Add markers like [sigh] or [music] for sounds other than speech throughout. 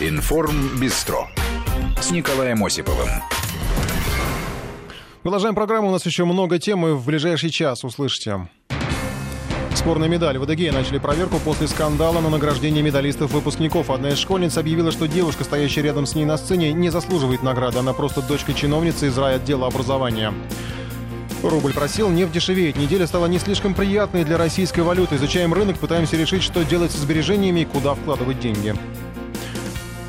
Информ Бистро с Николаем Осиповым. Продолжаем программу. У нас еще много тем, и в ближайший час услышите. Спорные медали. В Адыгее начали проверку после скандала на награждение медалистов-выпускников. Одна из школьниц объявила, что девушка, стоящая рядом с ней на сцене, не заслуживает награды. Она просто дочка чиновницы из райотдела образования. Рубль просил, нефть дешевеет. Неделя стала не слишком приятной для российской валюты. Изучаем рынок, пытаемся решить, что делать с сбережениями и куда вкладывать деньги.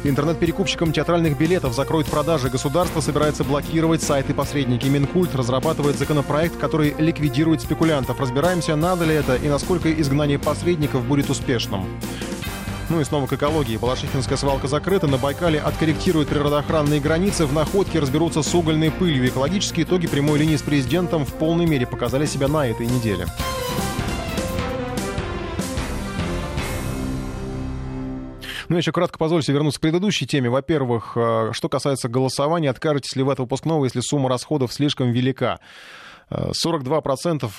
Интернет-перекупщикам театральных билетов закроют продажи. Государство собирается блокировать сайты-посредники. Минкульт разрабатывает законопроект, который ликвидирует спекулянтов. Разбираемся, надо ли это и насколько изгнание посредников будет успешным. Ну и снова к экологии. Балашихинская свалка закрыта. На Байкале откорректируют природоохранные границы. В находке разберутся с угольной пылью. Экологические итоги прямой линии с президентом в полной мере показали себя на этой неделе. Ну, еще кратко позвольте вернуться к предыдущей теме. Во-первых, э, что касается голосования, откажетесь ли вы от выпускного, если сумма расходов слишком велика? 42%,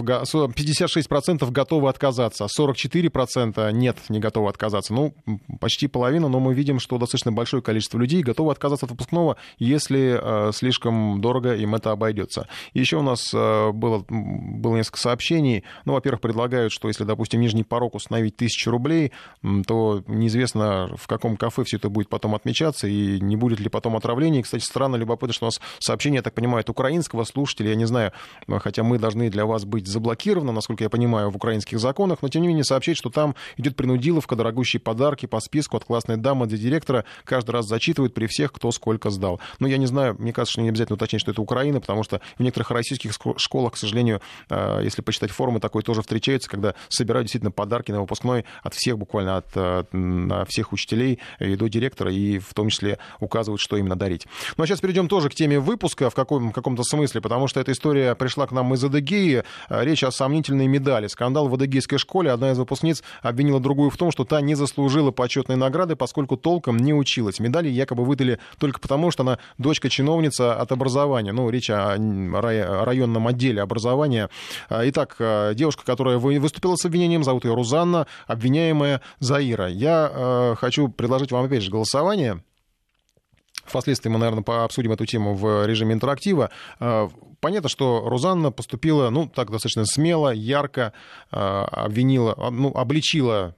56% готовы отказаться, 44% а нет, не готовы отказаться. Ну, почти половина, но мы видим, что достаточно большое количество людей готовы отказаться от выпускного, если э, слишком дорого им это обойдется. Еще у нас э, было, было несколько сообщений. Ну, во-первых, предлагают, что если, допустим, нижний порог установить 1000 рублей, то неизвестно, в каком кафе все это будет потом отмечаться, и не будет ли потом отравлений. Кстати, странно, любопытно, что у нас сообщение, я так понимаю, от украинского слушателя, я не знаю, хотя мы должны для вас быть заблокированы, насколько я понимаю, в украинских законах, но тем не менее сообщать, что там идет принудиловка, дорогущие подарки по списку от классной дамы для директора, каждый раз зачитывают при всех, кто сколько сдал. Но я не знаю, мне кажется, что не обязательно уточнять, что это Украина, потому что в некоторых российских школах, к сожалению, э, если почитать форумы, такое тоже встречается, когда собирают действительно подарки на выпускной от всех, буквально от э, всех учителей и до директора, и в том числе указывают, что именно дарить. Ну а сейчас перейдем тоже к теме выпуска в каком- каком-то смысле, потому что эта история пришла к нам из Адыгеи. Э, речь о сомнительной медали. Скандал в адыгейской школе. Одна из выпускниц обвинила другую в том, что та не заслужила почетной награды, поскольку толком не училась. Медали якобы выдали только потому, что она дочка-чиновница от образования. Ну, речь о районном отделе образования. Э, итак, э, девушка, которая выступила с обвинением, зовут ее Рузанна, обвиняемая Заира. Я хочу предложить вам, опять же, голосование. Впоследствии мы, наверное, обсудим эту тему в режиме интерактива. Э, понятно, что Рузанна поступила, ну, так достаточно смело, ярко, э, обвинила, ну, обличила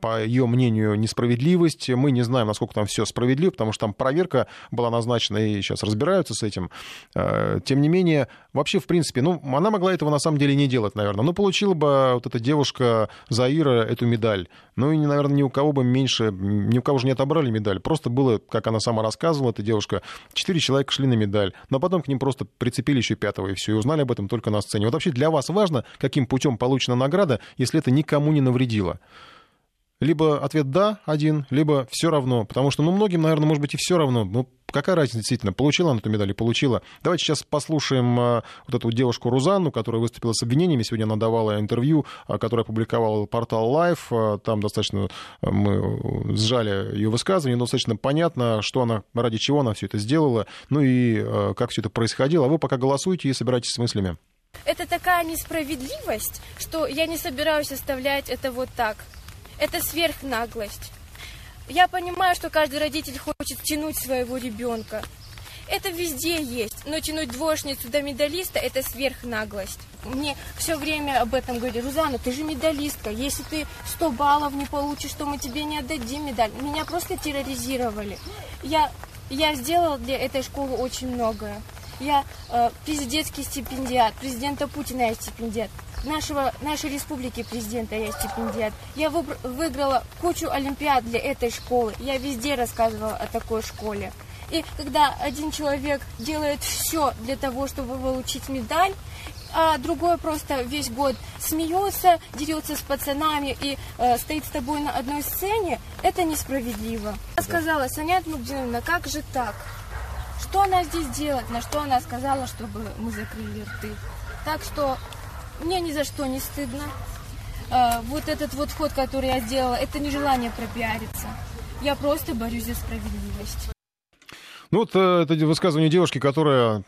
по ее мнению, несправедливость. Мы не знаем, насколько там все справедливо, потому что там проверка была назначена, и сейчас разбираются с этим. Э, тем не менее, вообще, в принципе, ну, она могла этого на самом деле не делать, наверное. Но получила бы вот эта девушка Заира эту медаль. Ну и, наверное, ни у кого бы меньше, ни у кого же не отобрали медаль. Просто было, как она сама рассказывала, эта девушка, четыре человека шли на медаль, но потом к ним просто прицепили еще пятого, и все, и узнали об этом только на сцене. Вот вообще для вас важно, каким путем получена награда, если это никому не навредило? Либо ответ «да» один, либо «все равно». Потому что, ну, многим, наверное, может быть, и все равно. Ну, какая разница, действительно, получила она эту медаль или получила. Давайте сейчас послушаем э, вот эту девушку Рузанну, которая выступила с обвинениями. Сегодня она давала интервью, э, которое опубликовал портал Life. Э, там достаточно мы сжали ее высказывание, но достаточно понятно, что она, ради чего она все это сделала, ну и как все это происходило. А вы пока голосуете и собирайтесь с мыслями. Это такая несправедливость, что я не собираюсь оставлять это вот так. Это сверхнаглость. Я понимаю, что каждый родитель хочет тянуть своего ребенка. Это везде есть, но тянуть двоечницу до медалиста – это сверхнаглость. Мне все время об этом говорили. Рузана, ты же медалистка. Если ты 100 баллов не получишь, то мы тебе не отдадим медаль. Меня просто терроризировали. Я, я сделала для этой школы очень многое. Я э, президентский стипендиат, президента Путина я стипендиат нашего, нашей республики президента я стипендиат. Я выбр- выиграла кучу олимпиад для этой школы. Я везде рассказывала о такой школе. И когда один человек делает все для того, чтобы получить медаль, а другой просто весь год смеется, дерется с пацанами и э, стоит с тобой на одной сцене, это несправедливо. Я сказала, Санят Мугдиновна, как же так? Что она здесь делает? На что она сказала, чтобы мы закрыли рты? Так что мне ни за что не стыдно. А, вот этот вот ход, который я сделала, это не желание пропиариться. Я просто борюсь за справедливость. Ну, вот э, это высказывание девушки, которая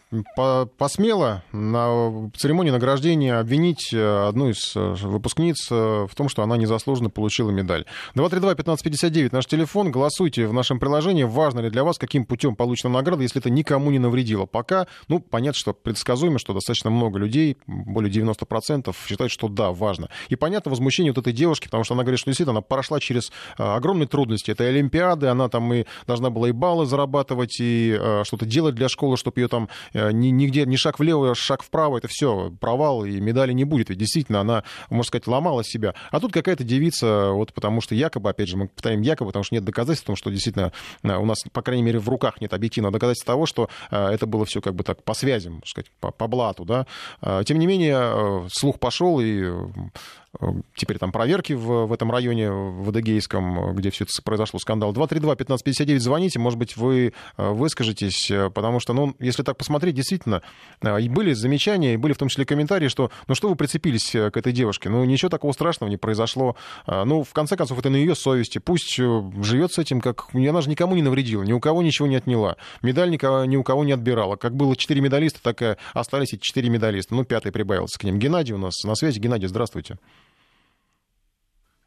посмела на церемонии награждения обвинить э, одну из э, выпускниц в том, что она незаслуженно получила медаль. 232-1559 наш телефон. Голосуйте в нашем приложении. Важно ли для вас, каким путем получена награда, если это никому не навредило. Пока, ну, понятно, что предсказуемо, что достаточно много людей, более 90%, считают, что да, важно. И понятно возмущение вот этой девушки, потому что она говорит, что действительно она прошла через огромные трудности. Это Олимпиады, она там и должна была и баллы зарабатывать, и э, что-то делать для школы, чтобы ее там э, нигде ни шаг влево, шаг вправо, это все провал, и медали не будет. Ведь действительно она, можно сказать, ломала себя. А тут какая-то девица, вот потому что якобы, опять же, мы повторяем якобы, потому что нет доказательств, потому что действительно э, у нас, по крайней мере, в руках нет объективного доказательства того, что это было все как бы так по связям, сказать, по, по блату, да. Тем не менее, слух пошел, и теперь там проверки в, в этом районе, в Адыгейском, где все это произошло, скандал. 232-1559, звоните, может быть, вы э, выскажетесь, э, потому что, ну, если так посмотреть, действительно, э, и были замечания, и были в том числе комментарии, что, ну, что вы прицепились к этой девушке? Ну, ничего такого страшного не произошло. Ну, в конце концов, это на ее совести. Пусть живет с этим, как... Она же никому не навредила, ни у кого ничего не отняла. Медаль никого, ни у кого не отбирала. Как было четыре медалиста, так и остались эти четыре медалиста. Ну, пятый прибавился к ним. Геннадий у нас на связи. Геннадий, здравствуйте.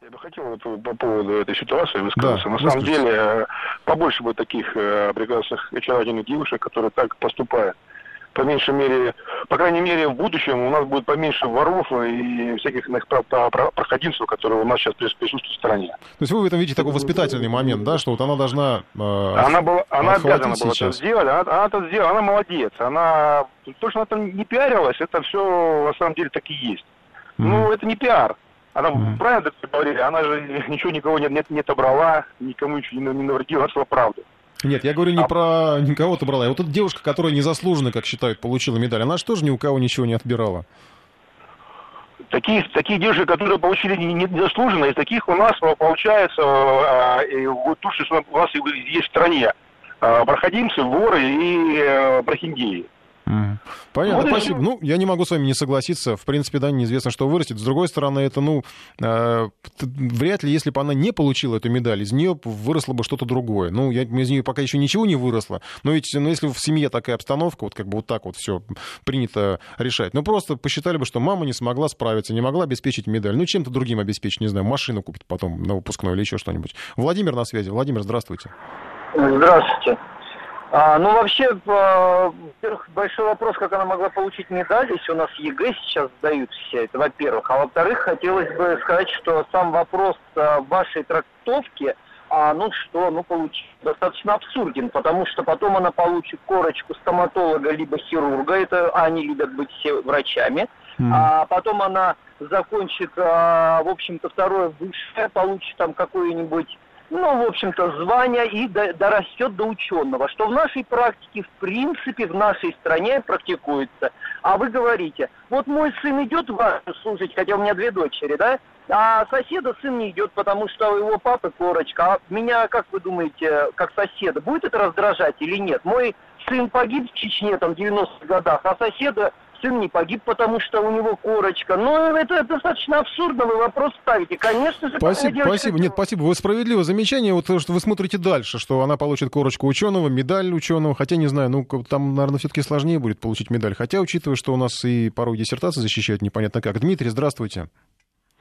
Я бы хотел вот по поводу этой ситуации высказаться. Да, На самом деле, э, побольше бы таких э, прекрасных очаровательных девушек, которые так поступают. По меньшей мере, по крайней мере, в будущем у нас будет поменьше воров и всяких проходимцев, которые у нас сейчас присутствуют в стране. То есть вы в этом видите такой воспитательный момент, да, что вот она должна э, Она, была, она обязана была это сделать, она, она это сделала, она молодец. Она, то, что она там не пиарилась, это все на самом деле так и есть. Mm. Ну, это не пиар. Она, mm-hmm. правильно говорили, она же [laughs] ничего никого не, не, не отобрала, никому ничего не, не навредила, она правду. Нет, я говорю не а... про никого отобрала. А вот эта девушка, которая незаслуженно, как считают, получила медаль, она же тоже ни у кого ничего не отбирала. Такие, такие девушки, которые получили незаслуженно, из таких у нас получается, вот то, что у нас есть в стране, проходимцы, воры и э, прохиндеи. Понятно, вот спасибо. Ну, я не могу с вами не согласиться. В принципе, да, неизвестно, что вырастет. С другой стороны, это, ну, э, вряд ли, если бы она не получила эту медаль, из нее выросло бы что-то другое. Ну, я, из нее пока еще ничего не выросло. Но ведь, ну, если в семье такая обстановка, вот как бы вот так вот все принято решать, ну, просто посчитали бы, что мама не смогла справиться, не могла обеспечить медаль. Ну, чем-то другим обеспечить, не знаю, машину купить потом на выпускной или еще что-нибудь. Владимир на связи. Владимир, здравствуйте. Здравствуйте. А, ну, вообще, во-первых, большой вопрос, как она могла получить медаль, если у нас ЕГЭ сейчас сдают все, это во-первых. А во-вторых, хотелось бы сказать, что сам вопрос вашей трактовки, а, ну что, ну, получить достаточно абсурден, потому что потом она получит корочку стоматолога либо хирурга, это они любят быть все врачами, м-м. а потом она закончит, а, в общем-то, второе высшее, получит там какое-нибудь ну, в общем-то, звание и до, дорастет до ученого, что в нашей практике, в принципе, в нашей стране практикуется. А вы говорите, вот мой сын идет в армию служить, хотя у меня две дочери, да, а соседа сын не идет, потому что у его папы корочка. А меня, как вы думаете, как соседа, будет это раздражать или нет? Мой сын погиб в Чечне там в 90-х годах, а соседа сын не погиб, потому что у него корочка. Ну, это достаточно абсурдно, вы вопрос ставите. Конечно же, Спасибо, спасибо. Нет, спасибо. Вы справедливо замечание, вот что вы смотрите дальше, что она получит корочку ученого, медаль ученого, хотя, не знаю, ну, там, наверное, все-таки сложнее будет получить медаль. Хотя, учитывая, что у нас и порой диссертации защищают непонятно как. Дмитрий, здравствуйте.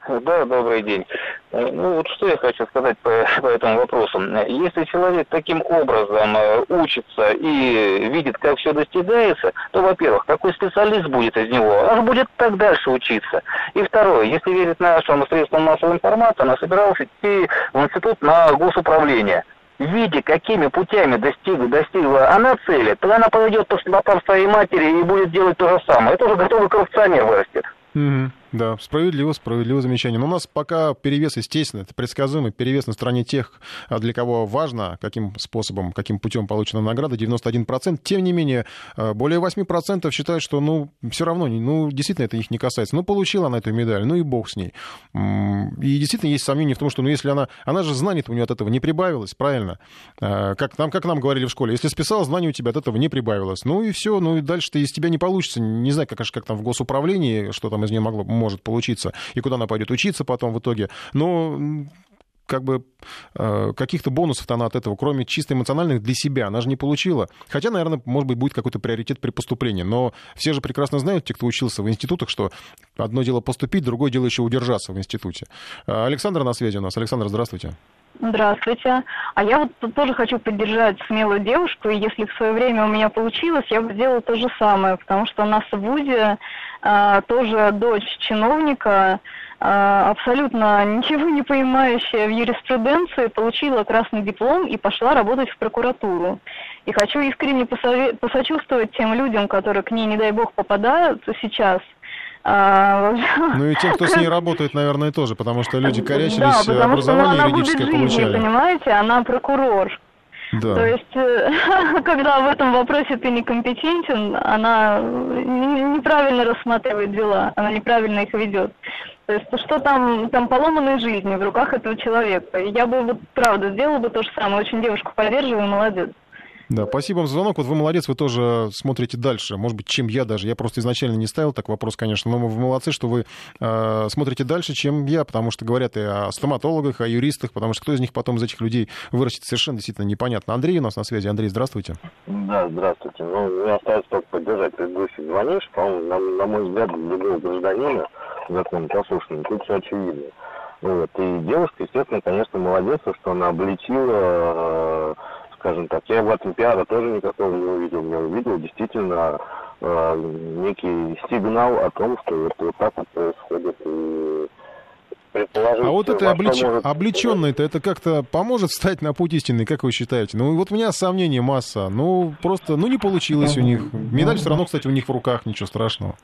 Да, добрый день. Э, ну вот что я хочу сказать по, по этому вопросу. Если человек таким образом э, учится и видит, как все достигается, то, во-первых, какой специалист будет из него? Он будет так дальше учиться. И второе, если верить нашим средствам массовой информации, она собиралась идти в институт на госуправление видя, какими путями достигла, достигла она цели, то она поведет по стопам своей матери и будет делать то же самое. Это уже готовый коррупционер вырастет. Mm-hmm. Да, справедливо, справедливое замечание. Но у нас пока перевес, естественно, это предсказуемый перевес на стороне тех, а, для кого важно, каким способом, каким путем получена награда, 91%. Тем не менее, а, более 8% считают, что, ну, все равно, ну, действительно, это их не касается. Ну, получила она эту медаль, ну и бог с ней. И действительно есть сомнения в том, что, ну, если она, она же знаний у нее от этого не прибавилось, правильно? А, как нам, как нам говорили в школе, если списал, знаний у тебя от этого не прибавилось. Ну и все, ну и дальше-то из тебя не получится. Не знаю, как, как там в госуправлении, что там из нее могло может получиться, и куда она пойдет учиться потом в итоге. Но как бы э, каких-то бонусов она от этого, кроме чисто эмоциональных, для себя, она же не получила. Хотя, наверное, может быть, будет какой-то приоритет при поступлении. Но все же прекрасно знают, те, кто учился в институтах, что одно дело поступить, другое дело еще удержаться в институте. Э, Александр на связи у нас. Александр, здравствуйте. Здравствуйте. А я вот тоже хочу поддержать смелую девушку, и если в свое время у меня получилось, я бы сделала то же самое, потому что у нас в ВУЗе тоже дочь чиновника, а, абсолютно ничего не понимающая в юриспруденции, получила красный диплом и пошла работать в прокуратуру. И хочу искренне посовет... посочувствовать тем людям, которые к ней, не дай бог, попадают сейчас – а, [laughs] ну и те, кто с ней работает, наверное, тоже, потому что люди корячились, да, образование что, юридическое жизни, получали. понимаете, она прокурор. Да. То есть, э, [laughs] когда в этом вопросе ты некомпетентен, она неправильно рассматривает дела, она неправильно их ведет. То есть, что там, там поломанные жизни в руках этого человека. Я бы, вот, правда, сделала бы то же самое. Очень девушку поддерживаю, молодец. Да, спасибо вам за звонок. Вот вы молодец, вы тоже смотрите дальше. Может быть, чем я даже. Я просто изначально не ставил так вопрос, конечно, но вы молодцы, что вы э, смотрите дальше, чем я, потому что говорят и о стоматологах, о юристах, потому что кто из них потом из этих людей вырастет, совершенно действительно непонятно. Андрей у нас на связи. Андрей, здравствуйте. Да, здравствуйте. Ну, мне остается только поддержать предыдущий звонивший. По-моему, на, на мой взгляд, для любого гражданина закон послушный, тут все очевидно. Вот. И девушка, естественно, конечно, молодец, что она обличила э, скажем так. Я в этом пиара тоже никакого не увидел. Я увидел действительно э, некий сигнал о том, что вот, вот так вот происходит. И а вот это облеч... может... облеченное-то, это как-то поможет встать на путь истинный, как вы считаете? Ну, вот у меня сомнений масса. Ну, просто, ну, не получилось у них. Медаль все равно, кстати, у них в руках, ничего страшного.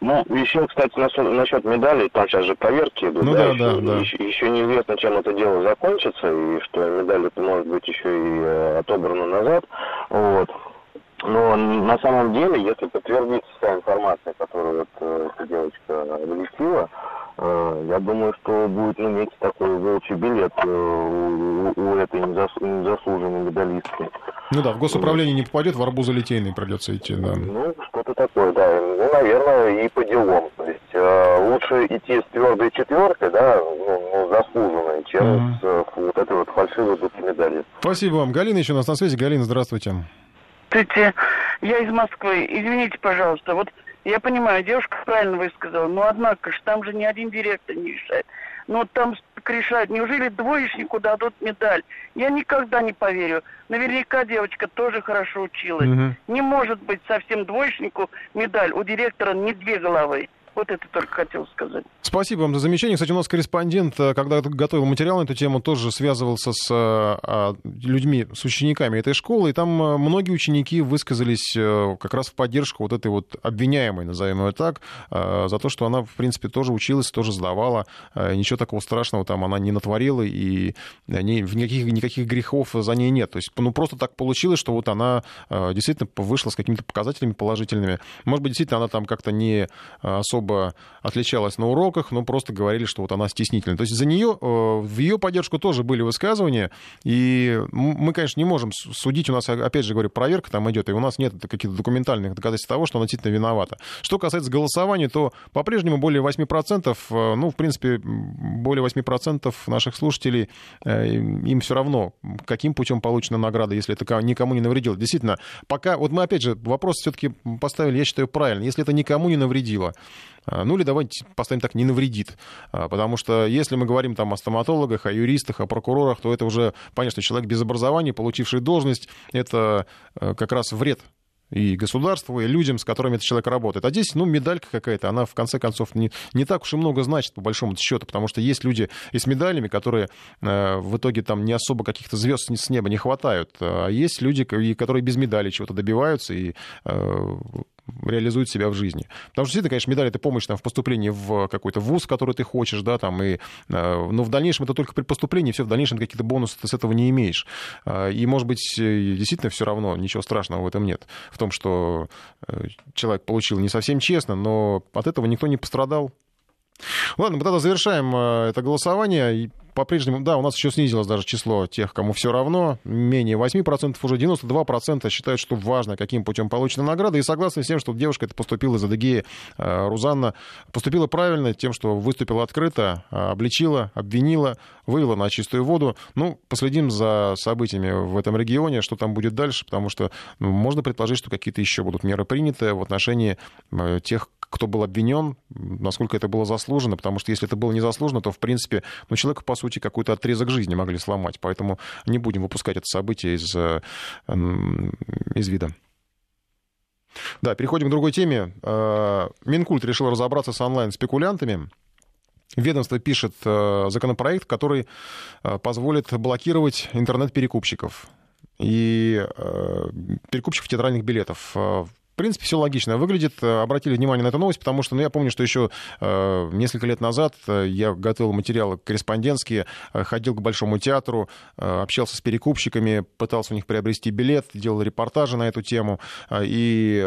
Ну, еще, кстати, насчет, насчет медалей, там сейчас же проверки идут, ну, да, да, да, Еще, еще неизвестно, чем это дело закончится, и что медаль это может быть еще и э, отобрана назад. Вот. Но на самом деле, если подтвердится вся информация, которую вот, э, эта девочка облестила, э, я думаю, что будет ну, некий такой волчий билет э, у, у этой незаслуженной медалистки. Ну да, в госуправление не попадет, в арбузолитейный придется идти, да. Ну, что-то такое, да. Наверное, и по делам. То есть э, лучше идти с твердой четверкой, да, ну, ну заслуженной, чем mm-hmm. с э, вот этой вот фальшивой медали. Спасибо вам. Галина еще у нас на связи. Галина, здравствуйте. Здравствуйте, я из Москвы. Извините, пожалуйста, вот я понимаю, девушка правильно высказала, но однако же там же ни один директор не решает. Ну вот там решают, неужели двоечнику дадут медаль? Я никогда не поверю. Наверняка девочка тоже хорошо училась. Угу. Не может быть совсем двоечнику медаль. У директора не две головы. Вот это только хотел сказать. Спасибо вам за замечание. Кстати, у нас корреспондент, э, когда готовил материал на эту тему, тоже связывался с э, а, людьми, с учениками этой школы, и там э, многие ученики высказались как раз в поддержку вот этой вот обвиняемой, назовем ее так, за то, что она, в принципе, тоже училась, тоже сдавала, ничего такого страшного там она не натворила, и никаких, никаких грехов за ней нет. То есть, ну, просто так получилось, что вот она действительно вышла с какими-то показателями положительными. Может быть, действительно, она там как-то не особо особо отличалась на уроках, но просто говорили, что вот она стеснительная. То есть за нее, э, в ее поддержку тоже были высказывания, и мы, конечно, не можем судить, у нас, опять же говорю, проверка там идет, и у нас нет каких-то документальных доказательств того, что она действительно виновата. Что касается голосования, то по-прежнему более 8%, э, ну, в принципе, более 8% наших слушателей, э, им все равно, каким путем получена награда, если это никому не навредило. Действительно, пока, вот мы опять же вопрос все-таки поставили, я считаю, правильно. Если это никому не навредило, а, ну или давайте поставим так, не навредит. А, потому что если мы говорим там о стоматологах, о юристах, о прокурорах, то это уже, понятно, человек без образования, получивший должность, это э, как раз вред и государству, и людям, с которыми этот человек работает. А здесь, ну, медалька какая-то, она, в конце концов, не, не так уж и много значит, по большому счету, потому что есть люди и с медалями, которые э, в итоге там не особо каких-то звезд с неба не хватают, а есть люди, которые без медали чего-то добиваются и э, реализует себя в жизни. Потому что, действительно, конечно, медаль — это помощь там, в поступлении в какой-то вуз, который ты хочешь, да, там, и, э, но в дальнейшем это только при поступлении, все, в дальнейшем какие-то бонусы ты с этого не имеешь. Э, и, может быть, э, действительно все равно ничего страшного в этом нет. В том, что человек получил не совсем честно, но от этого никто не пострадал. Ладно, мы тогда завершаем это голосование. По-прежнему, да, у нас еще снизилось даже число тех, кому все равно. Менее 8%, уже 92% считают, что важно, каким путем получена награда. И согласны с тем, что девушка это поступила из Адыгеи, э, Рузанна, поступила правильно тем, что выступила открыто, обличила, обвинила, вывела на чистую воду. Ну, последим за событиями в этом регионе, что там будет дальше, потому что ну, можно предположить, что какие-то еще будут меры приняты в отношении э, тех, кто был обвинен, насколько это было заслужено, потому что если это было незаслуженно, то, в принципе, ну, человека, по сути, какой-то отрезок жизни могли сломать. Поэтому не будем выпускать это событие из, э, из вида. Да, переходим к другой теме. Э, Минкульт решил разобраться с онлайн-спекулянтами. Ведомство пишет э, законопроект, который позволит блокировать интернет-перекупщиков и перекупщиков театральных билетов принципе, все логично выглядит. Э, обратили внимание на эту новость, потому что, ну, я помню, что еще э, несколько лет назад э, я готовил материалы корреспондентские, э, ходил к Большому театру, э, общался с перекупщиками, пытался у них приобрести билет, делал репортажи на эту тему. Э, и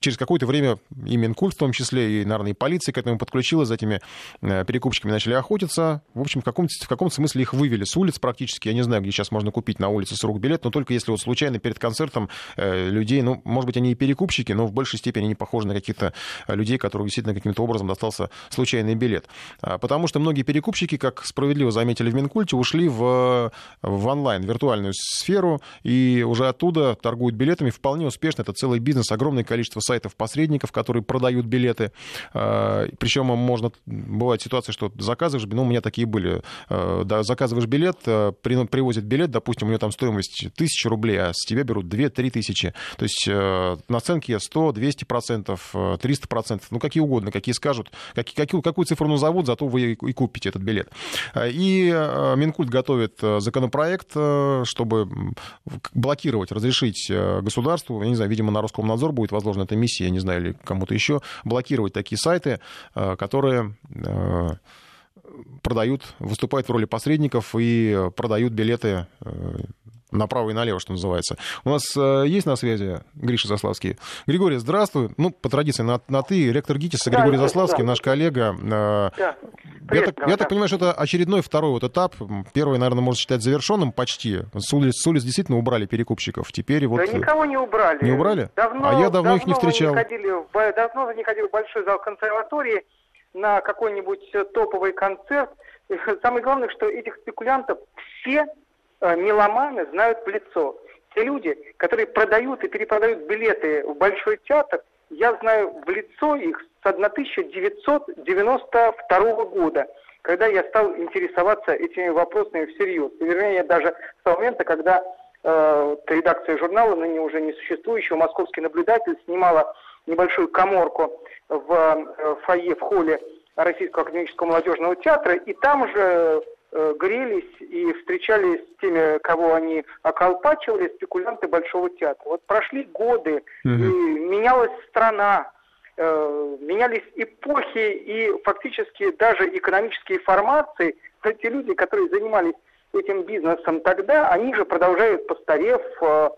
через какое-то время и Минкульт в том числе, и, наверное, и полиция к этому подключилась, за этими э, перекупщиками начали охотиться. В общем, в каком-то, в каком смысле их вывели с улиц практически. Я не знаю, где сейчас можно купить на улице с рук билет, но только если вот случайно перед концертом э, людей, ну, может быть, они и перекупщики, но в большей степени они похожи на каких-то э, людей, которым действительно каким-то образом достался случайный билет. А, потому что многие перекупщики, как справедливо заметили в Минкульте, ушли в, в онлайн, виртуальную сферу, и уже оттуда торгуют билетами вполне успешно. Это целый бизнес, огромное количество сайтов-посредников, которые продают билеты. А, Причем можно, бывает ситуация, что заказываешь, ну, у меня такие были, а, да, заказываешь билет, а, привозят билет, допустим, у него там стоимость 1000 рублей, а с тебя берут 2-3 тысячи. То есть наценки 100, 200 процентов, 300 процентов, ну, какие угодно, какие скажут, какую, какую цифру назовут, зато вы и купите этот билет. И Минкульт готовит законопроект, чтобы блокировать, разрешить государству, я не знаю, видимо, на Роскомнадзор будет возложена эта миссии, я не знаю, или кому-то еще, блокировать такие сайты, э, которые э, продают, выступают в роли посредников и продают билеты э, направо и налево, что называется. У нас э, есть на связи Гриша Заславский. Григорий, здравствуй. Ну, по традиции, на, на ты, ректор ГИТИСа Григорий да, Заславский, да. наш коллега. Э, да. Привет, я, так, да, я так понимаю, что это очередной второй вот этап. Первый, наверное, можно считать завершенным почти. С улиц, с улиц действительно убрали перекупщиков. Теперь вот... Да никого не убрали. Не убрали? Давно, а я давно, давно их не встречал. Не ходили, давно вы не ходили в большой зал консерватории на какой-нибудь топовый концерт. [laughs] Самое главное, что этих спекулянтов все Э, меломаны знают в лицо. Те люди, которые продают и перепродают билеты в Большой театр, я знаю в лицо их с 1992 года, когда я стал интересоваться этими вопросами всерьез. И, вернее, даже с того момента, когда э, редакция журнала, ныне уже не существующего, «Московский наблюдатель» снимала небольшую коморку в э, фойе, в холле Российского академического молодежного театра, и там же Э, грелись и встречались с теми, кого они околпачивали, спекулянты Большого театра. Вот прошли годы, угу. и менялась страна, э, менялись эпохи и фактически даже экономические формации. [laughs] Эти люди, которые занимались этим бизнесом тогда, они же продолжают, постарев, э,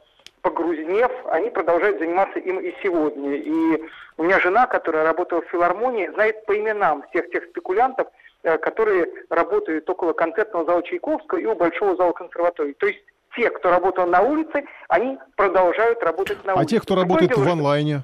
погрузнев, они продолжают заниматься им и сегодня. И у меня жена, которая работала в филармонии, знает по именам всех тех спекулянтов, Э, которые работают около концертного зала Чайковского и у Большого зала консерватории. То есть те, кто работал на улице, они продолжают работать на улице. А те, кто Другое работает дело, в онлайне?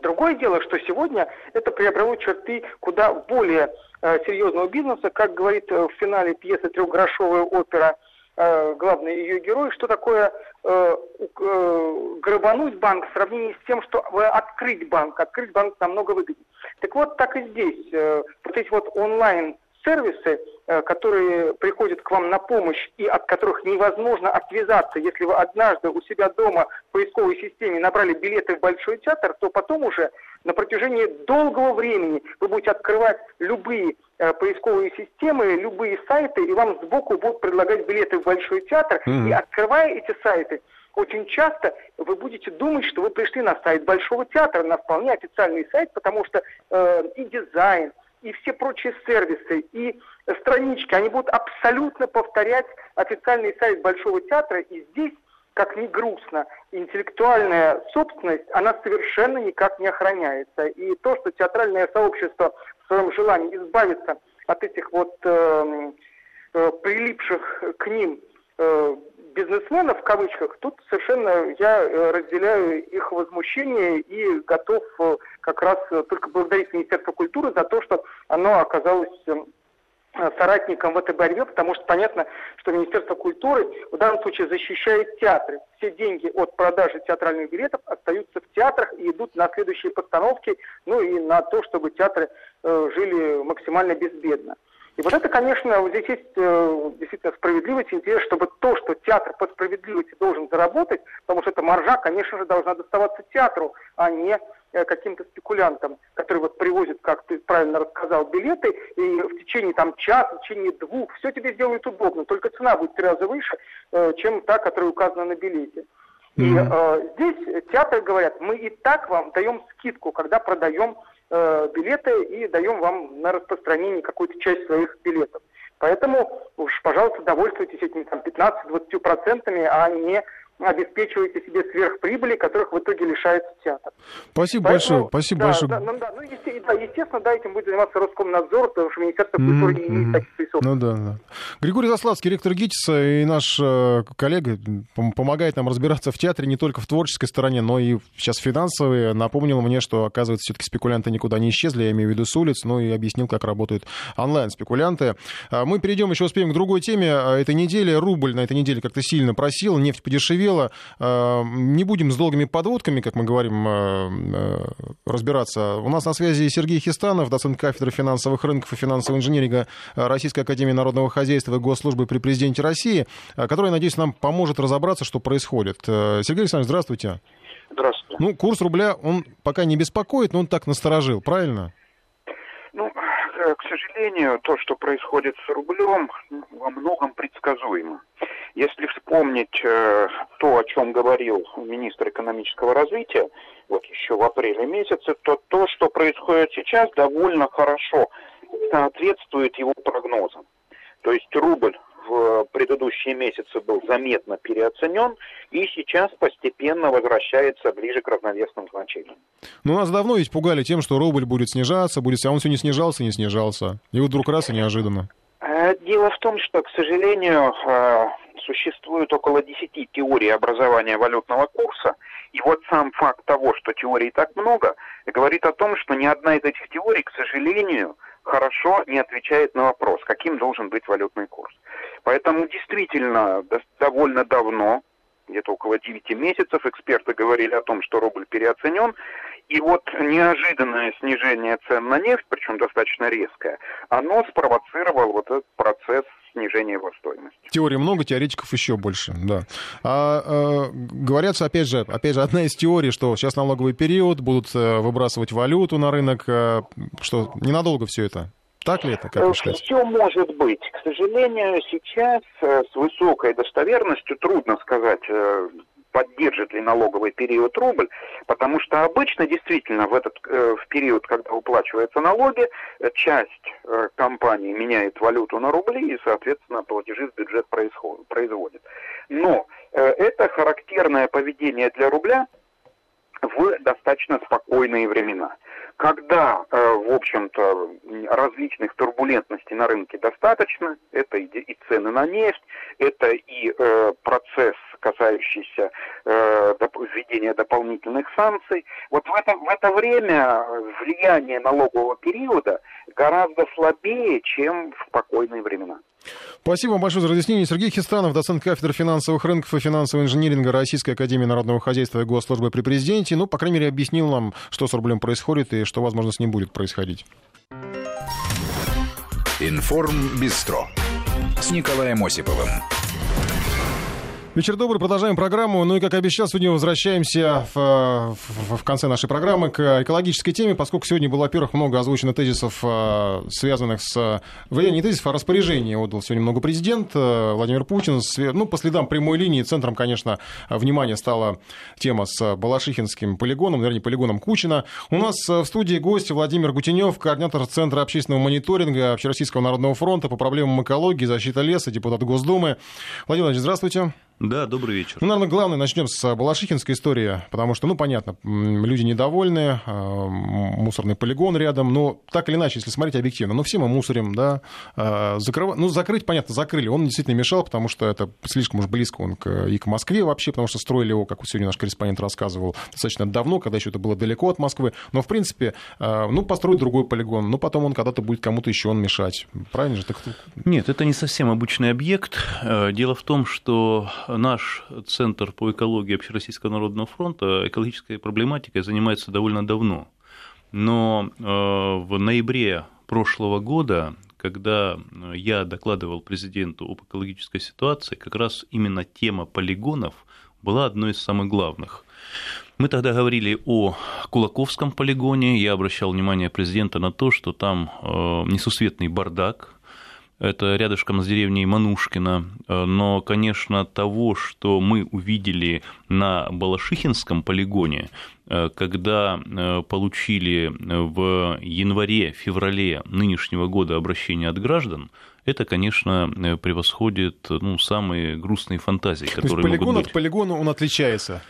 Другое дело, что сегодня это приобрело черты куда более э, серьезного бизнеса, как говорит э, в финале пьесы «Трехгрошовая опера» э, главный ее герой, что такое э, э, грабануть банк в сравнении с тем, что открыть банк. Открыть банк намного выгоднее. Так вот, так и здесь. Э, вот эти вот онлайн-сервисы, э, которые приходят к вам на помощь и от которых невозможно отвязаться, если вы однажды у себя дома в поисковой системе набрали билеты в Большой театр, то потом уже на протяжении долгого времени вы будете открывать любые э, поисковые системы, любые сайты, и вам сбоку будут предлагать билеты в Большой театр, mm-hmm. и открывая эти сайты, очень часто вы будете думать, что вы пришли на сайт Большого театра, на вполне официальный сайт, потому что э, и дизайн, и все прочие сервисы, и странички, они будут абсолютно повторять официальный сайт Большого театра, и здесь как ни грустно, интеллектуальная собственность, она совершенно никак не охраняется. И то, что театральное сообщество в своем желании избавиться от этих вот э, э, прилипших к ним э, бизнесменов, в кавычках, тут совершенно я э, разделяю их возмущение и готов э, как раз только благодарить Министерство культуры за то, что оно оказалось соратником в этой борьбе, потому что понятно, что Министерство культуры в данном случае защищает театры. Все деньги от продажи театральных билетов остаются в театрах и идут на следующие постановки, ну и на то, чтобы театры э, жили максимально безбедно. И вот это, конечно, вот здесь есть э, действительно справедливость, интерес, чтобы то, что театр по справедливости должен заработать, потому что эта маржа, конечно же, должна доставаться театру, а не э, каким-то спекулянтам, которые вот привозят, как ты правильно рассказал, билеты, и в течение там часа, в течение двух, все тебе сделают удобно, только цена будет в три раза выше, э, чем та, которая указана на билете. И э, здесь театры говорят, мы и так вам даем скидку, когда продаем э, билеты и даем вам на распространение какую-то часть своих билетов. Поэтому уж, пожалуйста, довольствуйтесь этими там 15-20 процентами, а не обеспечиваете себе сверхприбыли, которых в итоге лишается театр. Спасибо Поэтому, большое. Спасибо да, большое. Да, ну, да, ну, естественно, да, естественно, да, этим будет заниматься Роскомнадзор, потому что Министерство культуры mm-hmm. не имеет таких ресурсов. Ну да, да. Григорий Заславский, ректор ГИТИСа и наш э, коллега помогает нам разбираться в театре не только в творческой стороне, но и сейчас финансовые. Напомнил мне, что, оказывается, все-таки спекулянты никуда не исчезли, я имею в виду с улиц, ну и объяснил, как работают онлайн-спекулянты. А мы перейдем, еще успеем к другой теме. А, этой недели рубль на этой неделе как-то сильно просил, нефть подешевела. А, не будем с долгими подводками, как мы говорим, разбираться. У нас на связи Сергей Хистанов, доцент кафедры финансовых рынков и финансового инженеринга Российской Академии Народного Хозяйства и Госслужбы при президенте России, который, надеюсь, нам поможет разобраться, что происходит. Сергей Александрович, здравствуйте. Здравствуйте. Ну, курс рубля, он пока не беспокоит, но он так насторожил, правильно? Ну, э, к сожалению, то, что происходит с рублем, во многом предсказуемо. Если вспомнить э, то, о чем говорил министр экономического развития, вот еще в апреле месяце, то то, что происходит сейчас, довольно хорошо соответствует его прогнозам. То есть рубль в предыдущие месяцы был заметно переоценен и сейчас постепенно возвращается ближе к равновесным значениям. Ну, нас давно ведь пугали тем, что рубль будет снижаться, будет, а он все не снижался, не снижался. И вот вдруг раз и неожиданно. Э, дело в том, что, к сожалению, э, существует около 10 теорий образования валютного курса, и вот сам факт того, что теорий так много, говорит о том, что ни одна из этих теорий, к сожалению, хорошо не отвечает на вопрос, каким должен быть валютный курс. Поэтому действительно довольно давно, где-то около 9 месяцев, эксперты говорили о том, что рубль переоценен, и вот неожиданное снижение цен на нефть, причем достаточно резкое, оно спровоцировало вот этот процесс снижения его стоимости. Теорий много, теоретиков еще больше, да. А, а, говорятся, опять же, опять же, одна из теорий, что сейчас налоговый период, будут э, выбрасывать валюту на рынок, э, что ненадолго все это. Так ли это, как вы считаете? Все может быть. К сожалению, сейчас с высокой достоверностью трудно сказать, поддержит ли налоговый период рубль, потому что обычно действительно в этот э, в период, когда уплачиваются налоги, э, часть э, компаний меняет валюту на рубли и, соответственно, платежи в бюджет происходят, производит. Но это характерное поведение для рубля в достаточно спокойные времена когда, э, в общем-то, различных турбулентностей на рынке достаточно, это и цены на нефть, это и э, процесс, касающийся э, введения дополнительных санкций. Вот в это, в это время влияние налогового периода гораздо слабее, чем в спокойные времена. Спасибо вам большое за разъяснение. Сергей Хистанов, доцент кафедры финансовых рынков и финансового инжиниринга Российской Академии Народного Хозяйства и Госслужбы при Президенте. Ну, по крайней мере, объяснил нам, что с рублем происходит и что, возможно, с ним будет происходить. Информ Бистро с Николаем Осиповым. Вечер добрый, продолжаем программу. Ну и, как обещал, сегодня возвращаемся в, в, в конце нашей программы к экологической теме, поскольку сегодня было, во-первых, много озвучено тезисов, э, связанных с... Не тезисов, а распоряжение отдал сегодня много президент э, Владимир Путин. Ну, по следам прямой линии центром, конечно, внимания стала тема с Балашихинским полигоном, вернее, полигоном Кучина. У нас в студии гость Владимир Гутенев, координатор Центра общественного мониторинга Общероссийского народного фронта по проблемам экологии, защиты леса, депутат Госдумы. Владимир Владимирович, здравствуйте. Да, добрый вечер. Ну, наверное, главное, начнем с Балашихинской истории, потому что, ну, понятно, люди недовольны, а, мусорный полигон рядом, но так или иначе, если смотреть объективно, ну, все мы мусорим, да, а, закрыв... ну, закрыть, понятно, закрыли, он действительно мешал, потому что это слишком уж близко он к, и к Москве вообще, потому что строили его, как сегодня наш корреспондент рассказывал, достаточно давно, когда еще это было далеко от Москвы, но, в принципе, ну, построить другой полигон, ну, потом он когда-то будет кому-то еще он мешать, правильно же? Так... Нет, это не совсем обычный объект. Э, дело в том, что наш Центр по экологии Общероссийского народного фронта экологической проблематикой занимается довольно давно. Но э, в ноябре прошлого года, когда я докладывал президенту об экологической ситуации, как раз именно тема полигонов была одной из самых главных. Мы тогда говорили о Кулаковском полигоне. Я обращал внимание президента на то, что там э, несусветный бардак, это рядышком с деревней Манушкина. Э, но, конечно, того, что мы увидели на Балашихинском полигоне, э, когда э, получили в январе-феврале нынешнего года обращение от граждан, это, конечно, превосходит ну, самые грустные фантазии, которые То есть полигон могут быть. от полигона он отличается?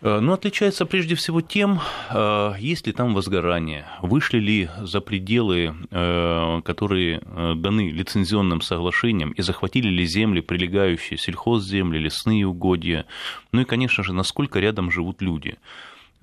Ну, отличается прежде всего тем, э, есть ли там возгорание, вышли ли за пределы, э, которые даны лицензионным соглашением, и захватили ли земли, прилегающие сельхозземли, лесные угодья, ну и, конечно же, насколько рядом живут люди.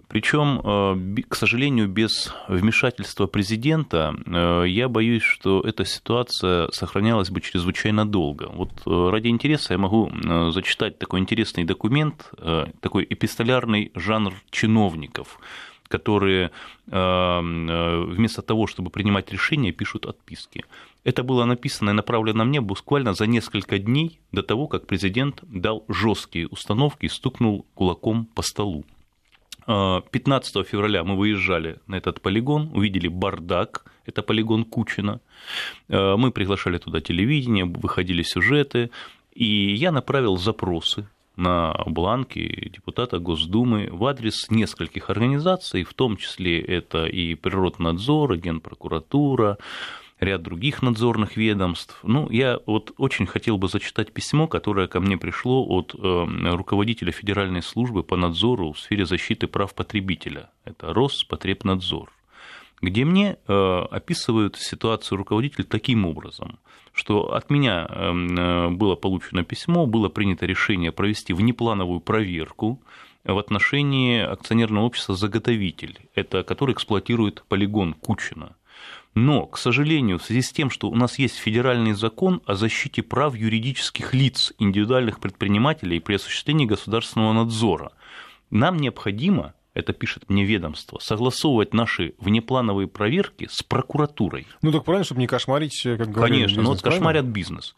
Причем, э, к сожалению, без вмешательства президента, э, я боюсь, что эта ситуация сохранялась бы чрезвычайно долго. Вот э, ради интереса я могу зачитать такой интересный документ, такой эпистолярный жанр чиновников, которые вместо того, чтобы принимать решения, пишут отписки. Это было написано и направлено мне буквально за несколько дней до того, как президент дал жесткие установки и стукнул кулаком по столу. 15 февраля мы выезжали на этот полигон, увидели бардак, это полигон Кучина. Мы приглашали туда телевидение, выходили сюжеты, и я направил запросы на бланки депутата Госдумы в адрес нескольких организаций, в том числе это и Природнадзор, и Генпрокуратура, ряд других надзорных ведомств. Ну, я вот очень хотел бы зачитать письмо, которое ко мне пришло от э, руководителя Федеральной службы по надзору в сфере защиты прав потребителя. Это Роспотребнадзор где мне э, описывают ситуацию руководителя таким образом, что от меня эм, э, было получено письмо, было принято решение провести внеплановую проверку в отношении акционерного общества «Заготовитель», это который эксплуатирует полигон Кучина. Но, к сожалению, в связи с тем, что у нас есть федеральный закон о защите прав юридических лиц, индивидуальных предпринимателей при осуществлении государственного надзора, нам необходимо, это пишет мне ведомство, согласовывать наши внеплановые проверки с прокуратурой. Ну так правильно, чтобы не кошмарить, как говорят. Конечно, бизнес, но вот кошмарят бизнес.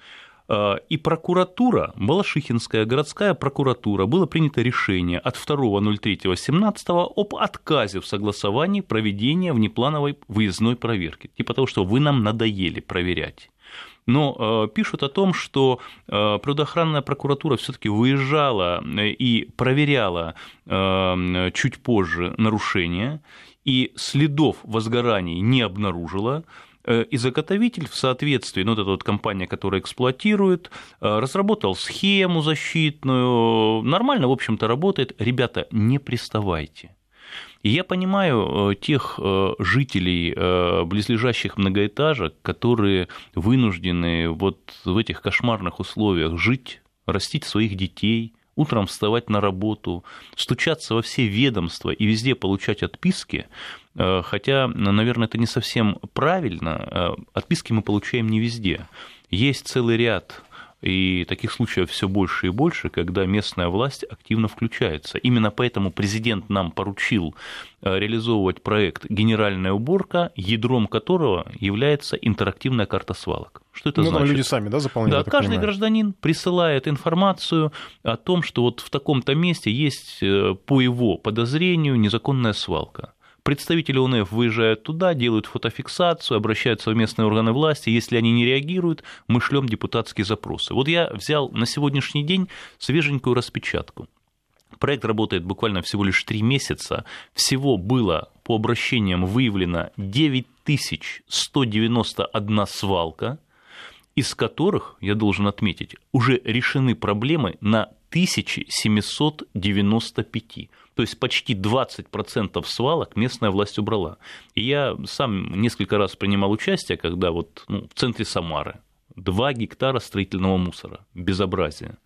Э, и прокуратура, Балашихинская городская прокуратура, было принято решение от 2.03.17 об отказе в согласовании проведения внеплановой выездной проверки. Типа того, что вы нам надоели проверять. Но э, пишут о том, что э, природоохранная прокуратура все-таки выезжала и проверяла чуть позже нарушения, и следов возгораний не обнаружила. Э, и заготовитель в соответствии, ну, вот эта вот компания, которая эксплуатирует, э, разработал схему защитную, нормально, в общем-то, работает. Ребята, не приставайте. И я понимаю э, тех жителей близлежащих многоэтажек, которые вынуждены вот в этих кошмарных условиях жить, растить своих детей, утром вставать на работу, стучаться во все ведомства и везде получать отписки, э, хотя, наверное, это не совсем правильно, э, отписки мы получаем не везде. Есть целый ряд и таких случаев все больше и больше, когда местная власть активно включается. Именно поэтому президент нам поручил э, реализовывать проект «Генеральная уборка», ядром которого является интерактивная карта свалок. Что это ну, значит? люди сами, да, заполняют? Да, каждый понимаю. гражданин присылает информацию о том, что вот в таком-то месте есть, э, по его подозрению, незаконная свалка. Представители ОНФ выезжают туда, делают фотофиксацию, обращаются в местные органы власти. Если они не реагируют, мы шлем депутатские запросы. Вот я взял на сегодняшний день свеженькую распечатку. Проект работает буквально всего лишь три месяца. Всего было по обращениям выявлено 9191 свалка, из которых, я должен отметить, уже решены проблемы на 795. То есть почти 20% свалок местная власть убрала. И я сам несколько раз принимал участие, когда вот ну, в центре Самары 2 гектара строительного мусора. Безобразие.